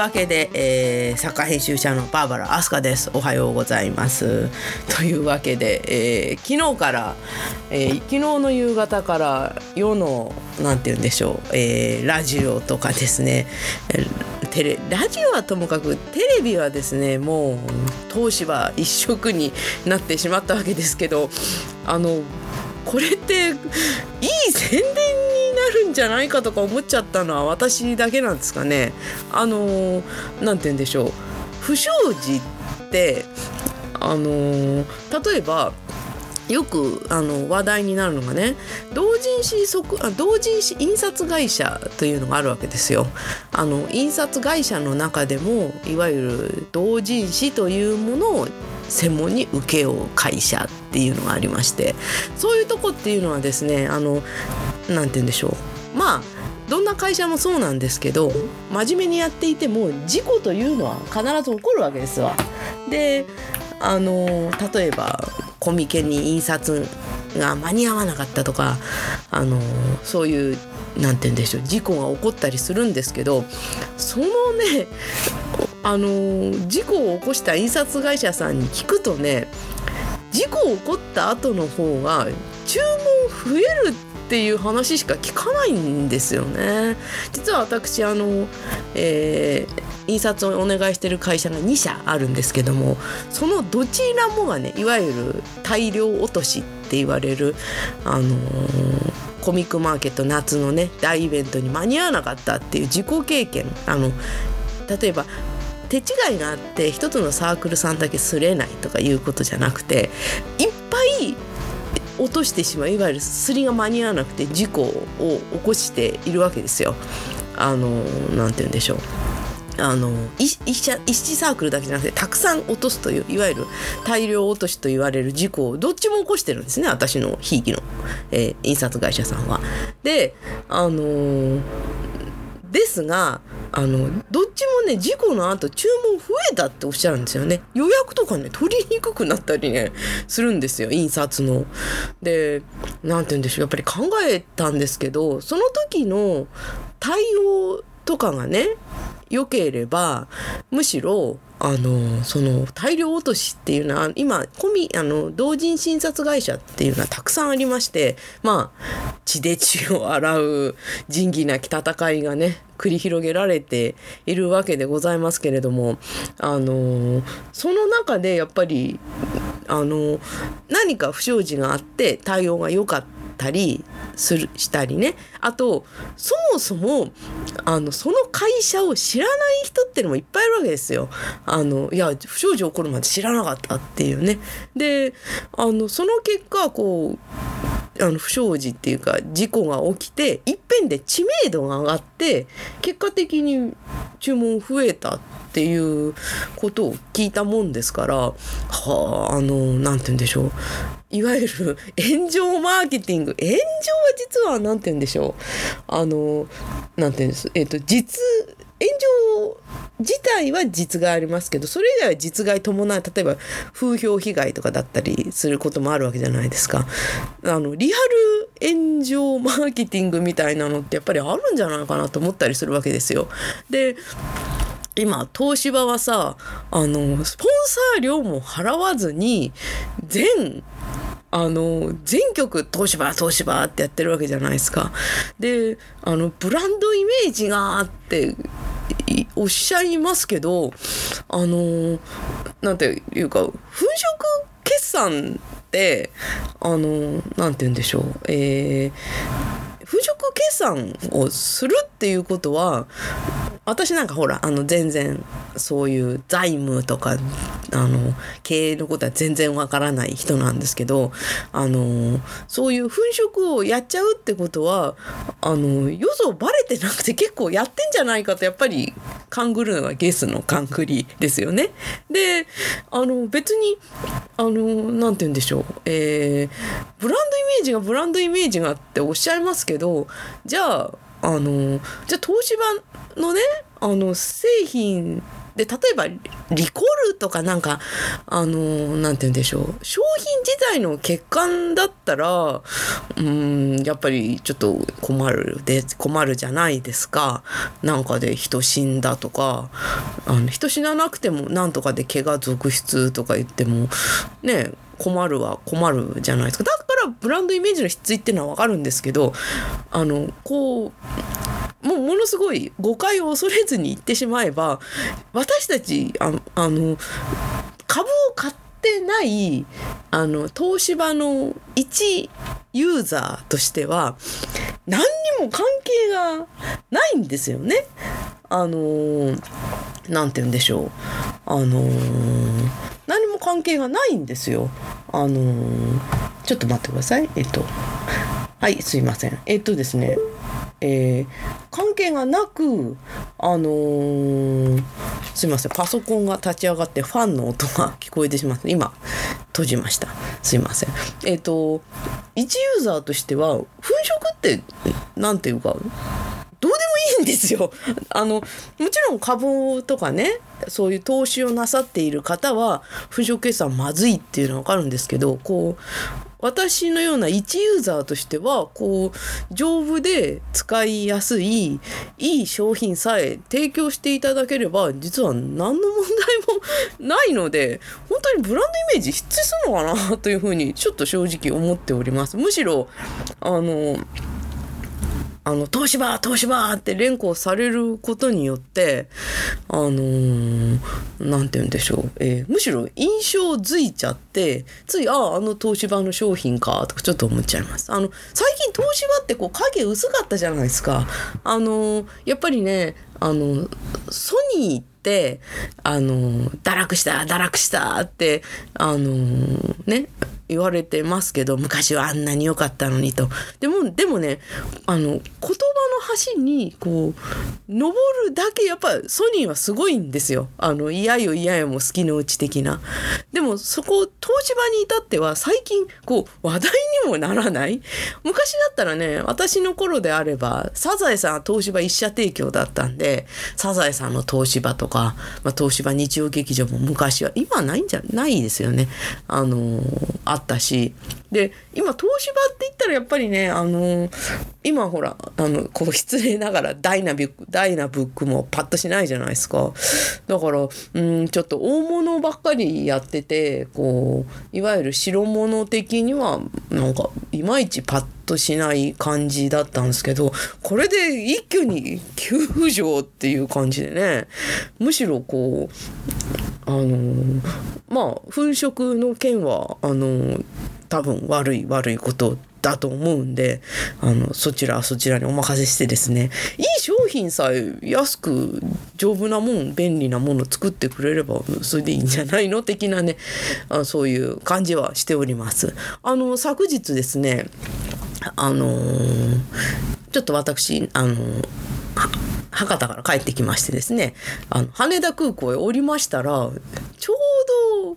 というわけで、えー、作家編集者のバーバラ・アスカです。おはようございます。というわけで、えー、昨日から、えー、昨日の夕方から世のなんて言うんでしょう、えー、ラジオとかですねテレラジオはともかくテレビはですねもう東芝一色になってしまったわけですけどあのこれっていい宣伝るんじゃないかとか思っちゃったのは私だけなんですかね。あの何て言うんでしょう不祥事ってあの例えばよくあの話題になるのがね同人誌あ同人誌印刷会社というのがあるわけですよ。あの印刷会社の中でもいわゆる同人誌というものを専門に請け負う会社っていうのがありましてそういうとこっていうのはですねあの何て言うんでしょうまあどんな会社もそうなんですけど真面目にやっていても事故というのは必ず起こるわけですわ。であの例えばコミケに印刷が間に合わなかったとかあのそういう何て言うんでしょう事故が起こったりするんですけどそのねあの事故を起こした印刷会社さんに聞くとね事故起こった後の方が注文増えるっていう話しか聞かないんですよね。実は私あの、えー印刷をお願いしてる会社が2社あるんですけどもそのどちらもがねいわゆる大量落としって言われるあのーコミックマーケット夏のね大イベントに間に合わなかったっていう自己経験あの例えば手違いがあって一つのサークルさんだけすれないとかいうことじゃなくていっぱい落としてしまういわゆるすりが間に合わなくて事故を起こしているわけですよ。あのなんて言うんでしょう。あの一社一サークルだけじゃなくてたくさん落とすといういわゆる大量落としと言われる事故をどっちも起こしてるんですね私のひいきの、えー、印刷会社さんは。であのー、ですがあのどっちもね事故の後注文増えたっておっしゃるんですよね予約とかね取りにくくなったりねするんですよ印刷の。で何て言うんでしょうやっぱり考えたんですけどその時の対応とかがね良ければむしろあのその大量落としっていうのは今コミあの同人診察会社っていうのはたくさんありましてまあ血で血を洗う仁義なき戦いがね繰り広げられているわけでございますけれどもあのその中でやっぱりあの何か不祥事があって対応が良かったりするしたりねあとそもそもあのその会社を知らない人っていうのもいっぱいいるわけですよ。あのいや不祥事起こるまで知らなかったっていうね。であのその結果こうあの不祥事っていうか事故が起きていっぺんで知名度が上がって結果的に注文増えたっていうことを聞いたもんですから はああの何て言うんでしょう。いわゆる炎上マーケティング。炎上は実は何て言うんでしょう。あの何て言うんです。えっ、ー、と実炎上自体は実害ありますけどそれ以外は実害伴う例えば風評被害とかだったりすることもあるわけじゃないですか。あのリアル炎上マーケティングみたいなのってやっぱりあるんじゃないかなと思ったりするわけですよ。で今東芝はさあのスポンサー料も払わずに全あの全曲東芝東芝ってやってるわけじゃないですか。であのブランドイメージがあっておっしゃいますけどあのなんていうか粉飾決算ってあのなんて言うんでしょう。えー粉飾決算をするっていうことは私なんかほらあの全然そういう財務とかあの経営のことは全然わからない人なんですけどあのそういう粉飾をやっちゃうってことはあのよそバレてなくて結構やってんじゃないかとやっぱり勘ぐるのはゲスの勘繰りですよね。であの別にあのなんて言うんでしょう、えー、ブランドイメージがブランドイメージがっておっしゃいますけどじゃああのじゃあ東芝のねあの製品で例えばリコールとかなんかあのなんて言うんでしょう。商品自体の欠陥だったらうんやっぱりちょっと困るで困るじゃないですか。なんかで人死んだとかあの人死ななくてもなんとかで怪我続出とか言ってもね困るは困るじゃないですか。だからブランドイメージの必要っていうのは分かるんですけどあのこうもうものすごい誤解を恐れずに言ってしまえば私たちああの株を買ってないあの東芝の一ユーザーとしては何にも関係がないんですよね。あのなんて言うんでしょう。あの何も関係がないんですよ。あのちょっと待ってください。えっとはいすいません。えっとですねえー、関係がなくあのー、すいませんパソコンが立ち上がってファンの音が聞こえてしまって今閉じましたすいませんえっ、ー、と一ユーザーとしては粉飾って何ていうかどうでもいいんですよ。あのもちろん株とかねそういう投資をなさっている方は粉飾決算まずいっていうのは分かるんですけどこう私のような一ユーザーとしてはこう丈夫で使いやすいいい商品さえ提供していただければ実は何の問題もないので本当にブランドイメージ必要するのかなというふうにちょっと正直思っております。むしろあのあの、東芝東芝って連呼されることによって、あのー、なんて言うんでしょう、えー、むしろ印象づいちゃって、つい、ああ、あの東芝の商品か、とかちょっと思っちゃいます。あの、最近東芝ってこう影薄かったじゃないですか。あのー、やっぱりね、あの、ソニーって、あの、堕落した、堕落したって、あの、ね、言われてますけど昔はあんなに良かったのにと。でもでもねあの言葉の橋にこう登るだけやっぱソニーはすごいんですよ。あの嫌よ嫌よも好きのうち的な。でもそこ東芝に至っては最近こう話題にもならない。昔だったらね私の頃であればサザエさんは東芝一社提供だったんでサザエさんの東芝とか、まあ、東芝日曜劇場も昔は今ないんじゃないですよね。あのあったしで今東芝って言ったらやっぱりねあの今ほらあのこう失礼ながらダイナビックダイナブックもパッとしないじゃないですか。だからうんちょっと大物ばっかりやっててこういわゆる白物的にはなんかいまいちパッとしない感じだったんですけどこれで一挙に急浮上っていう感じでね。むしろこうあのまあ粉飾の件はあの多分悪い悪いことだと思うんであのそちらそちらにお任せしてですねいい商品さえ安く丈夫なもん便利なもの作ってくれればそれでいいんじゃないの的なねあそういう感じはしております。あの昨日ですねあのー、ちょっと私あのー博多から帰ってきましてですねあの羽田空港へ降りましたらちょど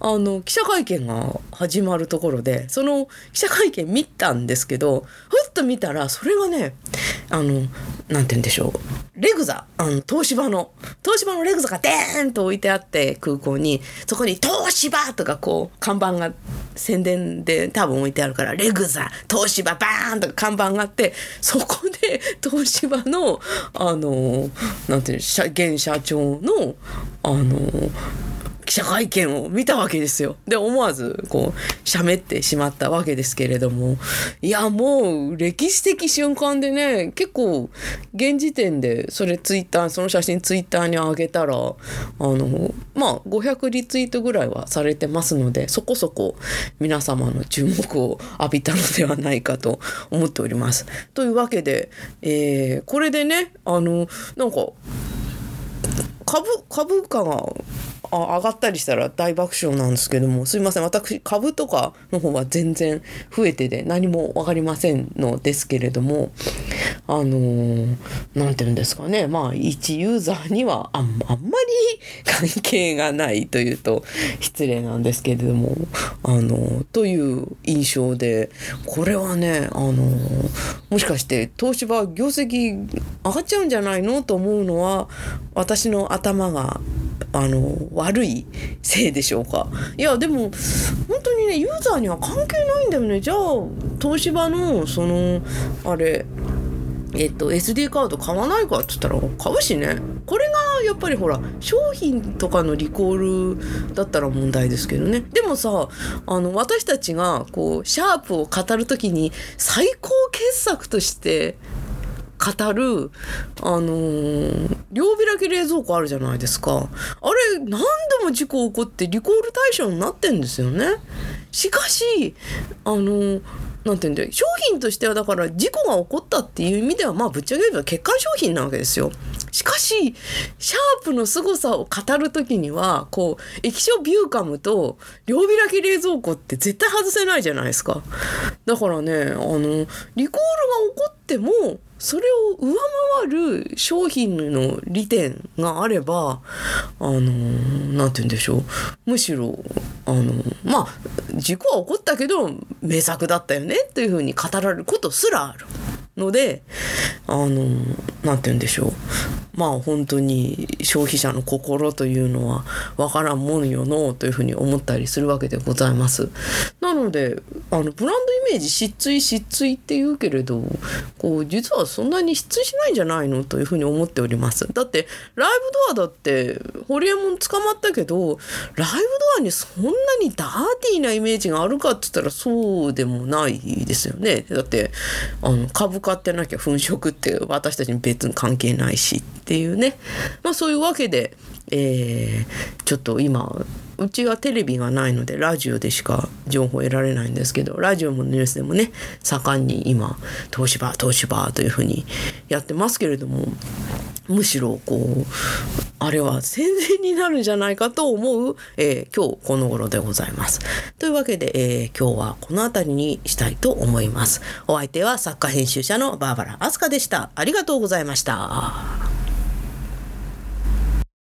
あの記者会見が始まるところでその記者会見見たんですけどふっと見たらそれがねあのなんて言うんでしょうレグザあの東芝の東芝のレグザがデーンと置いてあって空港にそこに「東芝!」とかこう看板が宣伝で多分置いてあるから「レグザ東芝バーン!」とか看板があってそこで東芝のあのなんていう現社長のあの記者会見を見たわけですよ。で思わずこう喋ってしまったわけですけれどもいやもう歴史的瞬間でね結構現時点でそれツイッターその写真ツイッターに上げたらあのまあ500リツイートぐらいはされてますのでそこそこ皆様の注目を浴びたのではないかと思っております。というわけで、えー、これでねあのなんか株株価があ上がったりしたら大爆笑なんですけどもすいません私株とかの方は全然増えてで何も分かりませんのですけれどもあのー、て言うんですかねまあ一ユーザーにはあんあんまり関係がないというと失礼なんですけれどもあのー、という印象でこれはねあのー、もしかして東芝業績上がっちゃうんじゃないの？と思うのは私の頭があの悪いせいでしょうか。いやでも本当にねユーザーには関係ないんだよね。じゃあ東芝のそのあれえっと、SD カード買わないかって言ったら買うしね。これがやっぱりほら商品とかのリコールだったら問題ですけどね。でもさあの私たちがこうシャープを語る時に最高傑作として語る、あのー、両開き冷蔵庫あるじゃないですか。あれ、何度も事故起こってリコール対象になってんですよね。しかし、あのーなんて言うんだよ商品としてはだから事故が起こったっていう意味ではまあぶっちゃけ言えば欠陥商品なわけですよ。しかしシャープの凄さを語る時にはこう液晶ビューカムと両開き冷蔵庫って絶対外せないじゃないですか。だからねあのリコールが起こってもそれを上回る商品の利点があればあの何て言うんでしょうむしろあのまあ事故は起こったけど名作だったよねというふうに語られることすらあるのであの何て言うんでしょうまあ本当に消費者の心というのはわからんもんよのというふうに思ったりするわけでございます。なのであのブランドイメージ失墜失墜って言うけれどこう実はそんなに失墜しないんじゃないのというふうに思っております。だってライブドアだってホリエモン捕まったけどライブドアにそんなにダーティーなイメージがあるかって言ったらそうでもないですよね。だってあの株買ってなきゃ粉飾って私たちに別に関係ないしっていうね、まあ、そういうわけで、えー、ちょっと今うちはテレビがないのでラジオでしか情報得られないんですけどラジオもニュースでもね盛んに今東芝東芝というふうにやってますけれどもむしろこうあれは宣伝になるんじゃないかと思う、えー、今日この頃でございます。というわけで、えー、今日はこの辺りにしたいと思います。お相手は作家編集者のバーバラ・アスカでした。ありがとうございました。